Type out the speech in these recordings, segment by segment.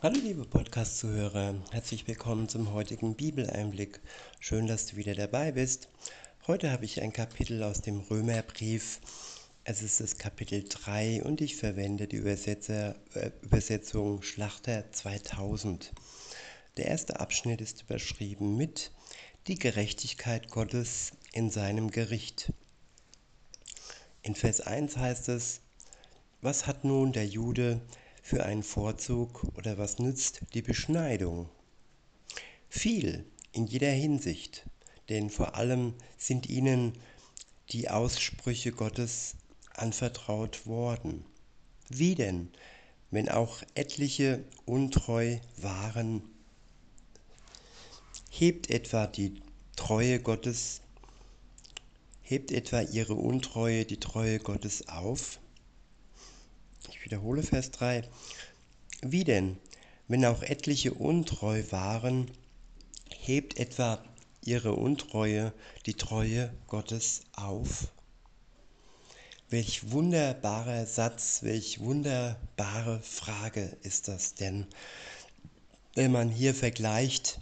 Hallo liebe Podcast-Zuhörer, herzlich willkommen zum heutigen Bibeleinblick. Schön, dass du wieder dabei bist. Heute habe ich ein Kapitel aus dem Römerbrief. Es ist das Kapitel 3 und ich verwende die Übersetzer, äh, Übersetzung Schlachter 2000. Der erste Abschnitt ist überschrieben mit Die Gerechtigkeit Gottes in seinem Gericht. In Vers 1 heißt es, was hat nun der Jude für einen Vorzug oder was nützt die Beschneidung? Viel in jeder Hinsicht, denn vor allem sind ihnen die Aussprüche Gottes anvertraut worden. Wie denn, wenn auch etliche untreu waren? Hebt etwa die Treue Gottes, hebt etwa ihre Untreue die Treue Gottes auf? Ich wiederhole Vers 3. Wie denn, wenn auch etliche untreu waren, hebt etwa ihre Untreue die Treue Gottes auf? Welch wunderbarer Satz, welch wunderbare Frage ist das denn, wenn man hier vergleicht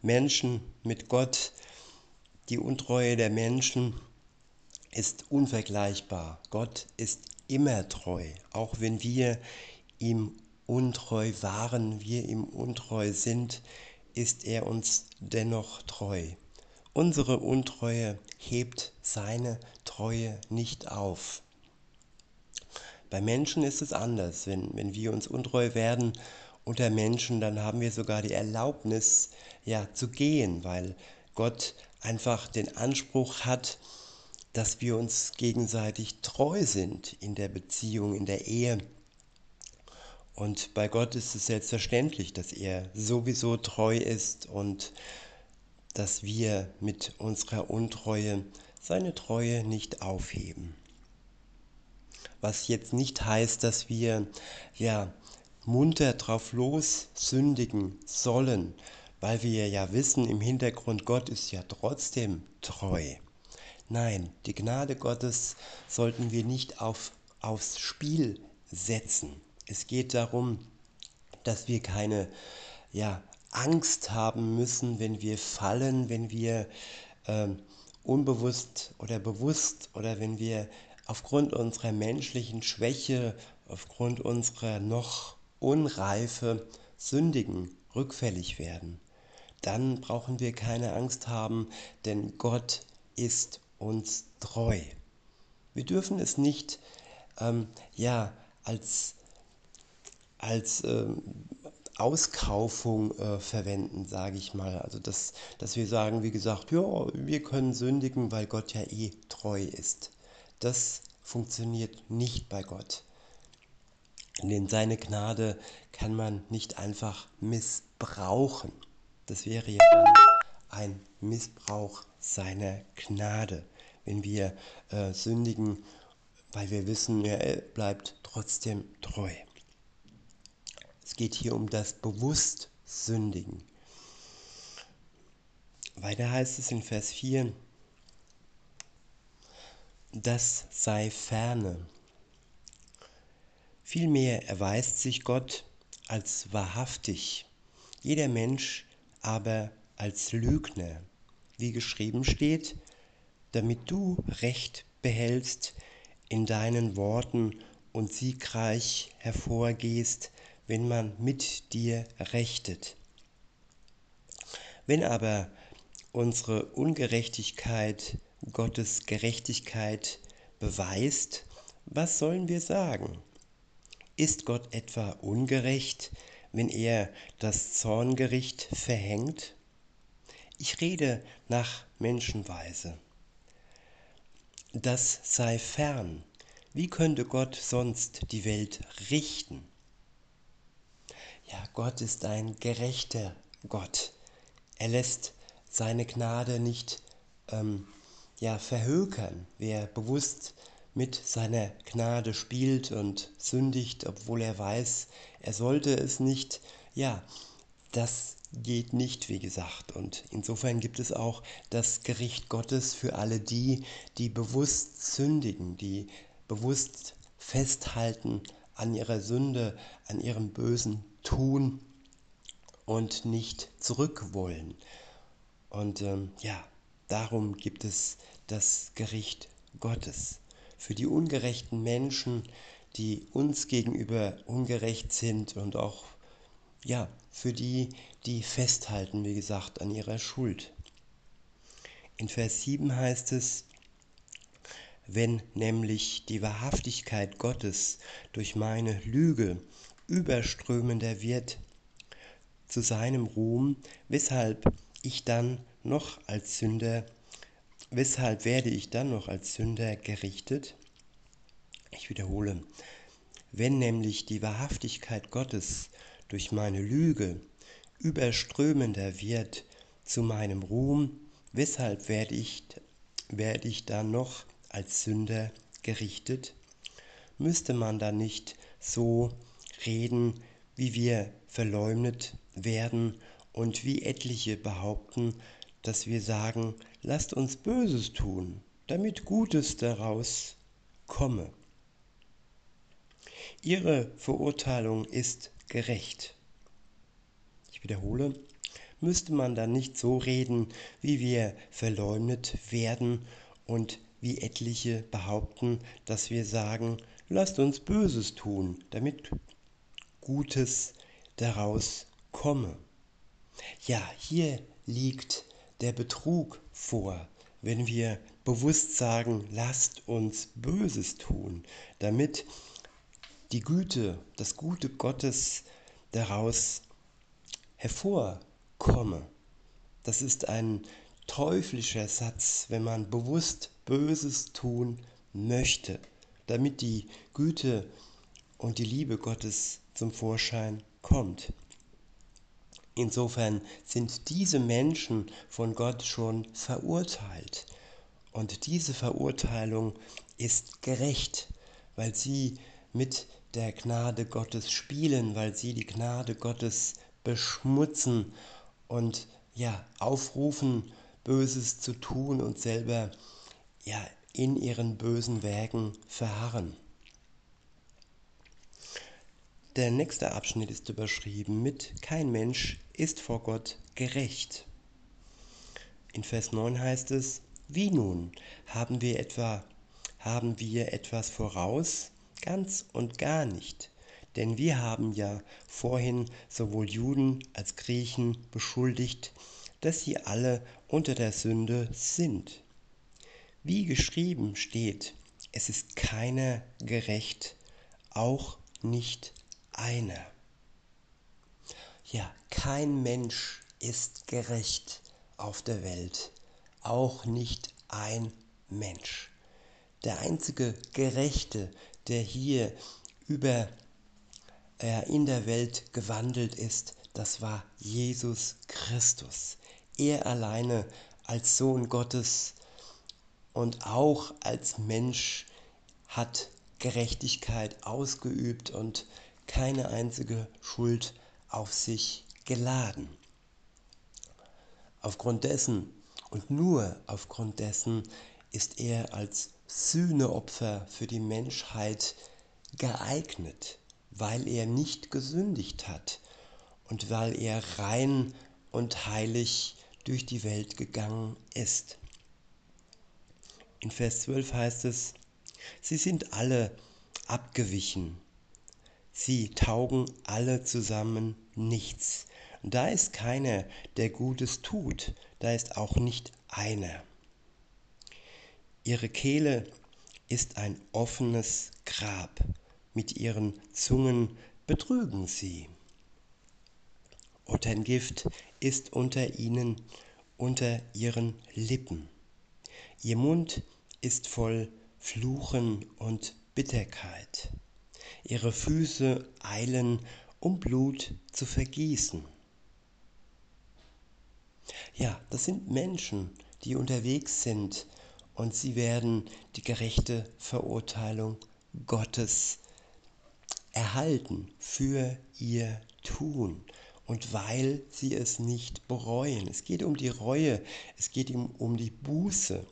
Menschen mit Gott, die Untreue der Menschen ist unvergleichbar. Gott ist immer treu, auch wenn wir ihm untreu waren, wir ihm untreu sind, ist er uns dennoch treu. Unsere Untreue hebt seine Treue nicht auf. Bei Menschen ist es anders. Wenn, wenn wir uns untreu werden unter Menschen, dann haben wir sogar die Erlaubnis, ja, zu gehen, weil Gott einfach den Anspruch hat, dass wir uns gegenseitig treu sind in der Beziehung, in der Ehe. Und bei Gott ist es selbstverständlich, dass er sowieso treu ist und dass wir mit unserer Untreue seine Treue nicht aufheben. Was jetzt nicht heißt, dass wir ja munter drauf los sündigen sollen, weil wir ja wissen im Hintergrund, Gott ist ja trotzdem treu. Nein, die Gnade Gottes sollten wir nicht auf, aufs Spiel setzen. Es geht darum, dass wir keine ja, Angst haben müssen, wenn wir fallen, wenn wir äh, unbewusst oder bewusst oder wenn wir aufgrund unserer menschlichen Schwäche, aufgrund unserer noch Unreife sündigen, rückfällig werden. Dann brauchen wir keine Angst haben, denn Gott ist uns treu. Wir dürfen es nicht ähm, ja, als, als ähm, Auskaufung äh, verwenden, sage ich mal. Also dass, dass wir sagen, wie gesagt, ja, wir können sündigen, weil Gott ja eh treu ist. Das funktioniert nicht bei Gott. Denn seine Gnade kann man nicht einfach missbrauchen. Das wäre ja dann ein Missbrauch seiner Gnade, wenn wir äh, sündigen, weil wir wissen, er bleibt trotzdem treu. Es geht hier um das bewusst Sündigen. Weiter heißt es in Vers 4, das sei ferne. Vielmehr erweist sich Gott als wahrhaftig, jeder Mensch aber als Lügner wie geschrieben steht, damit du Recht behältst in deinen Worten und siegreich hervorgehst, wenn man mit dir rechtet. Wenn aber unsere Ungerechtigkeit Gottes Gerechtigkeit beweist, was sollen wir sagen? Ist Gott etwa ungerecht, wenn er das Zorngericht verhängt? Ich rede nach Menschenweise. Das sei fern. Wie könnte Gott sonst die Welt richten? Ja, Gott ist ein gerechter Gott. Er lässt seine Gnade nicht ähm, ja, verhökern. Wer bewusst mit seiner Gnade spielt und sündigt, obwohl er weiß, er sollte es nicht, ja, das geht nicht, wie gesagt. Und insofern gibt es auch das Gericht Gottes für alle die, die bewusst sündigen, die bewusst festhalten an ihrer Sünde, an ihrem bösen tun und nicht zurück wollen. Und ähm, ja, darum gibt es das Gericht Gottes. Für die ungerechten Menschen, die uns gegenüber ungerecht sind und auch ja, für die, die festhalten, wie gesagt, an ihrer Schuld. In Vers 7 heißt es, wenn nämlich die Wahrhaftigkeit Gottes durch meine Lüge überströmender wird zu seinem Ruhm, weshalb ich dann noch als Sünder, weshalb werde ich dann noch als Sünder gerichtet? Ich wiederhole, wenn nämlich die Wahrhaftigkeit Gottes durch meine Lüge überströmender wird zu meinem Ruhm, weshalb werde ich, werde ich dann noch als Sünder gerichtet? Müsste man dann nicht so reden, wie wir verleumdet werden und wie etliche behaupten, dass wir sagen, lasst uns Böses tun, damit Gutes daraus komme. Ihre Verurteilung ist gerecht. Ich wiederhole, müsste man dann nicht so reden, wie wir verleumdet werden und wie etliche behaupten, dass wir sagen, lasst uns Böses tun, damit Gutes daraus komme. Ja, hier liegt der Betrug vor, wenn wir bewusst sagen, lasst uns Böses tun, damit die Güte, das Gute Gottes daraus hervorkomme. Das ist ein teuflischer Satz, wenn man bewusst Böses tun möchte, damit die Güte und die Liebe Gottes zum Vorschein kommt. Insofern sind diese Menschen von Gott schon verurteilt. Und diese Verurteilung ist gerecht, weil sie mit der Gnade Gottes spielen, weil sie die Gnade Gottes beschmutzen und ja, aufrufen, Böses zu tun und selber ja, in ihren bösen Werken verharren. Der nächste Abschnitt ist überschrieben mit Kein Mensch ist vor Gott gerecht. In Vers 9 heißt es, wie nun, haben wir etwa haben wir etwas voraus, Ganz und gar nicht. Denn wir haben ja vorhin sowohl Juden als Griechen beschuldigt, dass sie alle unter der Sünde sind. Wie geschrieben steht, es ist keiner gerecht, auch nicht einer. Ja, kein Mensch ist gerecht auf der Welt, auch nicht ein Mensch. Der einzige Gerechte, der hier über äh, in der Welt gewandelt ist, das war Jesus Christus. Er alleine als Sohn Gottes und auch als Mensch hat Gerechtigkeit ausgeübt und keine einzige Schuld auf sich geladen. Aufgrund dessen und nur aufgrund dessen ist er als Sühneopfer für die Menschheit geeignet, weil er nicht gesündigt hat und weil er rein und heilig durch die Welt gegangen ist. In Vers 12 heißt es, sie sind alle abgewichen, sie taugen alle zusammen nichts. Da ist keiner, der Gutes tut, da ist auch nicht einer. Ihre Kehle ist ein offenes Grab, mit ihren Zungen betrügen sie. Gift ist unter ihnen, unter ihren Lippen. Ihr Mund ist voll Fluchen und Bitterkeit. Ihre Füße eilen, um Blut zu vergießen. Ja, das sind Menschen, die unterwegs sind und sie werden die gerechte Verurteilung Gottes erhalten für ihr Tun und weil sie es nicht bereuen. Es geht um die Reue, es geht um, um die Buße.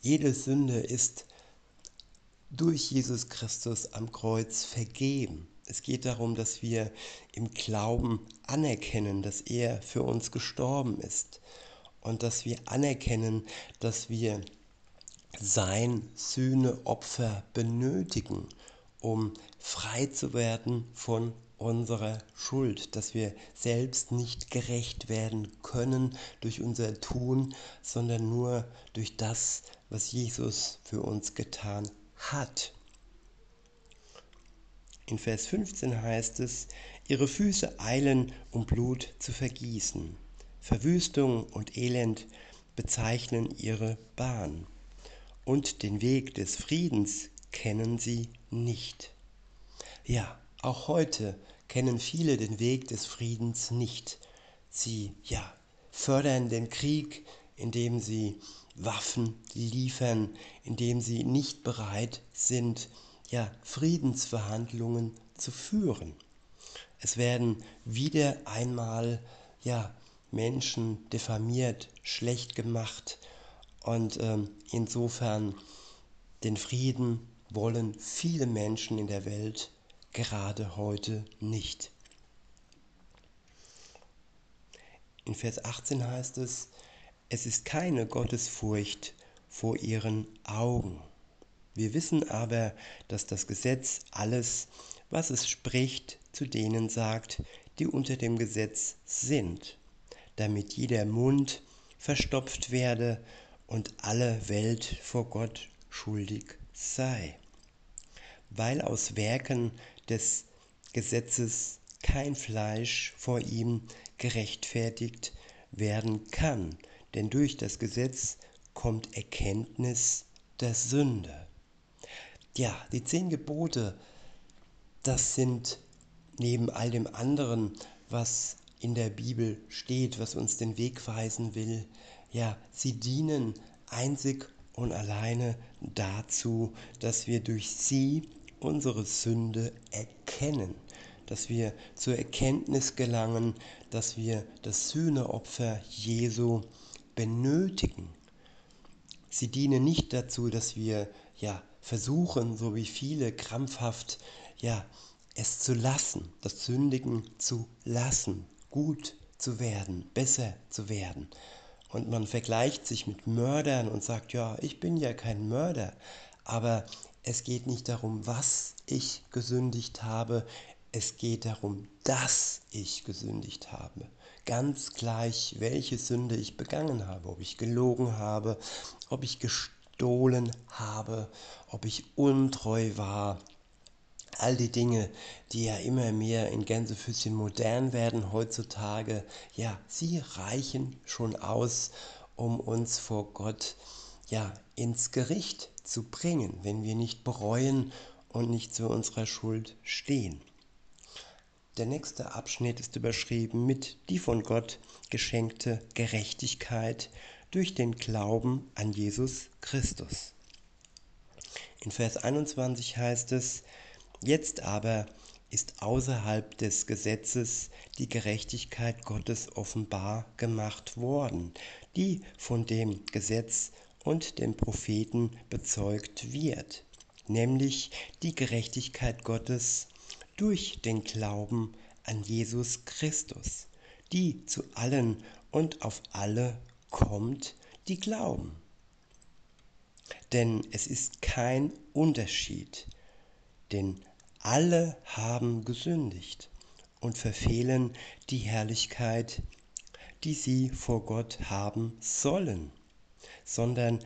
Jede Sünde ist durch Jesus Christus am Kreuz vergeben. Es geht darum, dass wir im Glauben anerkennen, dass er für uns gestorben ist und dass wir anerkennen, dass wir sein Sühneopfer benötigen, um frei zu werden von unserer Schuld, dass wir selbst nicht gerecht werden können durch unser Tun, sondern nur durch das, was Jesus für uns getan hat. In Vers 15 heißt es, ihre Füße eilen, um Blut zu vergießen. Verwüstung und Elend bezeichnen ihre Bahn. Und den Weg des Friedens kennen sie nicht. Ja, auch heute kennen viele den Weg des Friedens nicht. Sie, ja, fördern den Krieg, indem sie Waffen liefern, indem sie nicht bereit sind, ja, Friedensverhandlungen zu führen. Es werden wieder einmal ja, Menschen diffamiert, schlecht gemacht und ähm, insofern den Frieden wollen viele Menschen in der Welt gerade heute nicht. In Vers 18 heißt es, es ist keine Gottesfurcht vor ihren Augen. Wir wissen aber, dass das Gesetz alles, was es spricht, zu denen sagt, die unter dem Gesetz sind, damit jeder Mund verstopft werde und alle Welt vor Gott schuldig sei. Weil aus Werken des Gesetzes kein Fleisch vor ihm gerechtfertigt werden kann, denn durch das Gesetz kommt Erkenntnis der Sünde. Ja, die zehn Gebote, das sind neben all dem anderen, was in der Bibel steht, was uns den Weg weisen will, ja, sie dienen einzig und alleine dazu, dass wir durch sie unsere Sünde erkennen, dass wir zur Erkenntnis gelangen, dass wir das Sühneopfer Jesu benötigen. Sie dienen nicht dazu, dass wir ja versuchen, so wie viele krampfhaft ja es zu lassen, das Sündigen zu lassen, gut zu werden, besser zu werden. Und man vergleicht sich mit Mördern und sagt, ja, ich bin ja kein Mörder, aber es geht nicht darum, was ich gesündigt habe, es geht darum, dass ich gesündigt habe. Ganz gleich, welche Sünde ich begangen habe, ob ich gelogen habe, ob ich gestohlen habe, ob ich untreu war. All die Dinge, die ja immer mehr in Gänsefüßchen modern werden heutzutage, ja, sie reichen schon aus, um uns vor Gott ja ins Gericht zu bringen, wenn wir nicht bereuen und nicht zu unserer Schuld stehen. Der nächste Abschnitt ist überschrieben mit die von Gott geschenkte Gerechtigkeit durch den Glauben an Jesus Christus. In Vers 21 heißt es, jetzt aber ist außerhalb des Gesetzes die Gerechtigkeit Gottes offenbar gemacht worden, die von dem Gesetz und den Propheten bezeugt wird, nämlich die Gerechtigkeit Gottes durch den Glauben an Jesus Christus, die zu allen und auf alle kommt, die glauben. Denn es ist kein Unterschied, denn alle haben gesündigt und verfehlen die Herrlichkeit, die sie vor Gott haben sollen sondern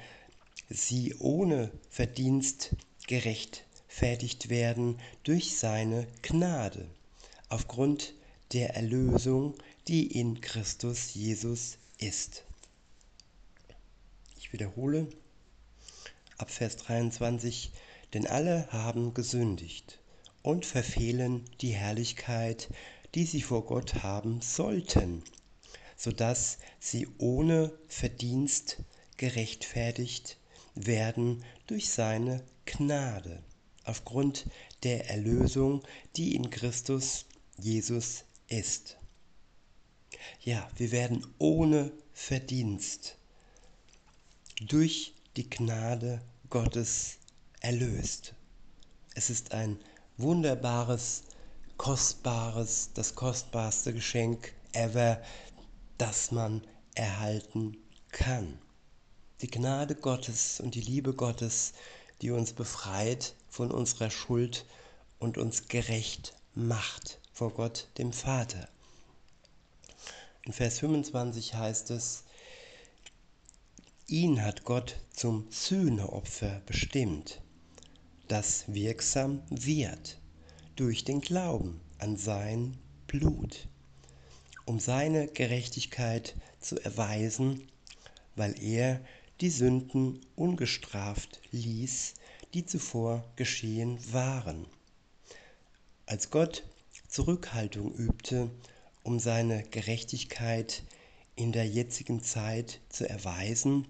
sie ohne Verdienst gerechtfertigt werden durch seine Gnade, aufgrund der Erlösung, die in Christus Jesus ist. Ich wiederhole ab Vers 23, denn alle haben gesündigt und verfehlen die Herrlichkeit, die sie vor Gott haben sollten, so dass sie ohne Verdienst gerechtfertigt werden durch seine Gnade aufgrund der Erlösung, die in Christus Jesus ist. Ja, wir werden ohne Verdienst durch die Gnade Gottes erlöst. Es ist ein wunderbares kostbares, das kostbarste Geschenk ever, das man erhalten kann. Die Gnade Gottes und die Liebe Gottes, die uns befreit von unserer Schuld und uns gerecht macht vor Gott, dem Vater. In Vers 25 heißt es, ihn hat Gott zum Sühneopfer bestimmt, das wirksam wird durch den Glauben an sein Blut, um seine Gerechtigkeit zu erweisen, weil er die Sünden ungestraft ließ, die zuvor geschehen waren. Als Gott Zurückhaltung übte, um seine Gerechtigkeit in der jetzigen Zeit zu erweisen,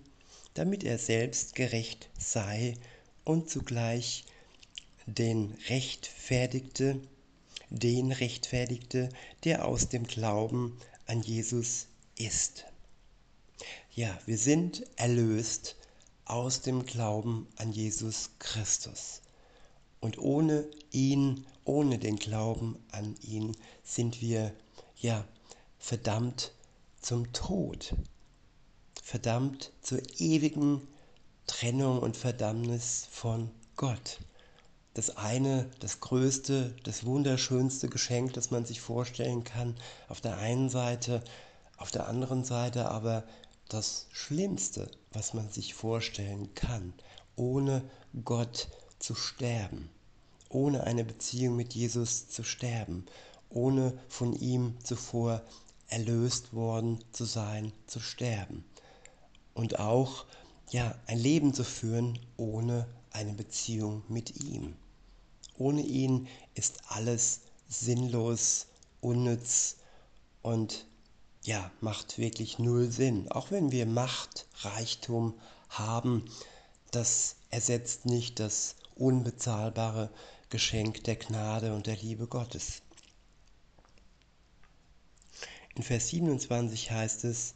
damit er selbst gerecht sei und zugleich den rechtfertigte, den rechtfertigte, der aus dem Glauben an Jesus ist. Ja, wir sind erlöst aus dem Glauben an Jesus Christus. Und ohne ihn, ohne den Glauben an ihn, sind wir ja verdammt zum Tod, verdammt zur ewigen Trennung und Verdammnis von Gott. Das eine, das größte, das wunderschönste Geschenk, das man sich vorstellen kann, auf der einen Seite, auf der anderen Seite aber das Schlimmste, was man sich vorstellen kann, ohne Gott zu sterben, ohne eine Beziehung mit Jesus zu sterben, ohne von ihm zuvor erlöst worden zu sein, zu sterben. Und auch ja, ein Leben zu führen ohne eine Beziehung mit ihm. Ohne ihn ist alles sinnlos, unnütz und ja, macht wirklich null Sinn. Auch wenn wir Macht, Reichtum haben, das ersetzt nicht das unbezahlbare Geschenk der Gnade und der Liebe Gottes. In Vers 27 heißt es,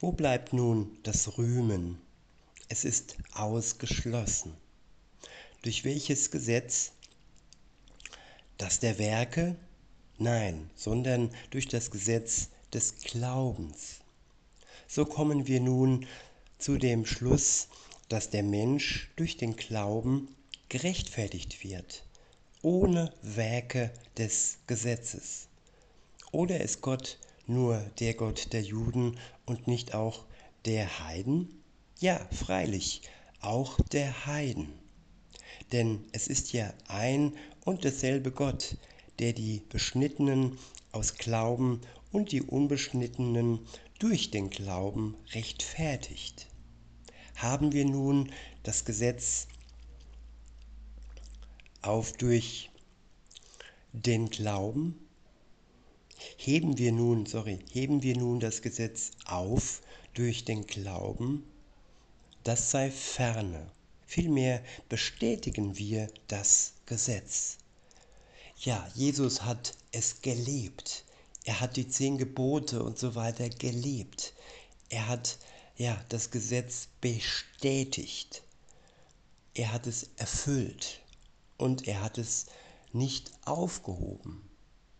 wo bleibt nun das Rühmen? Es ist ausgeschlossen. Durch welches Gesetz? Das der Werke? Nein, sondern durch das Gesetz des Glaubens. So kommen wir nun zu dem Schluss, dass der Mensch durch den Glauben gerechtfertigt wird, ohne Werke des Gesetzes. Oder ist Gott nur der Gott der Juden und nicht auch der Heiden? Ja, freilich, auch der Heiden. Denn es ist ja ein und derselbe Gott, der die Beschnittenen aus Glauben und die Unbeschnittenen durch den Glauben rechtfertigt. Haben wir nun das Gesetz auf durch den Glauben Heben wir nun, sorry, heben wir nun das Gesetz auf durch den Glauben, das sei ferne. Vielmehr bestätigen wir das Gesetz. Ja, Jesus hat es gelebt. Er hat die zehn Gebote und so weiter gelebt. Er hat ja das Gesetz bestätigt. Er hat es erfüllt und er hat es nicht aufgehoben.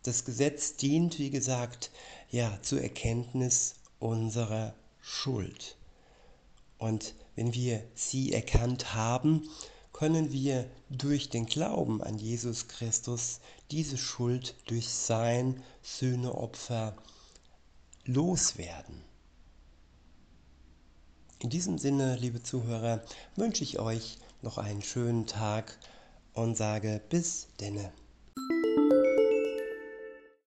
Das Gesetz dient, wie gesagt, ja, zur Erkenntnis unserer Schuld. Und wenn wir sie erkannt haben, können wir durch den Glauben an Jesus Christus diese Schuld durch sein Sühneopfer loswerden. In diesem Sinne, liebe Zuhörer, wünsche ich euch noch einen schönen Tag und sage bis denne.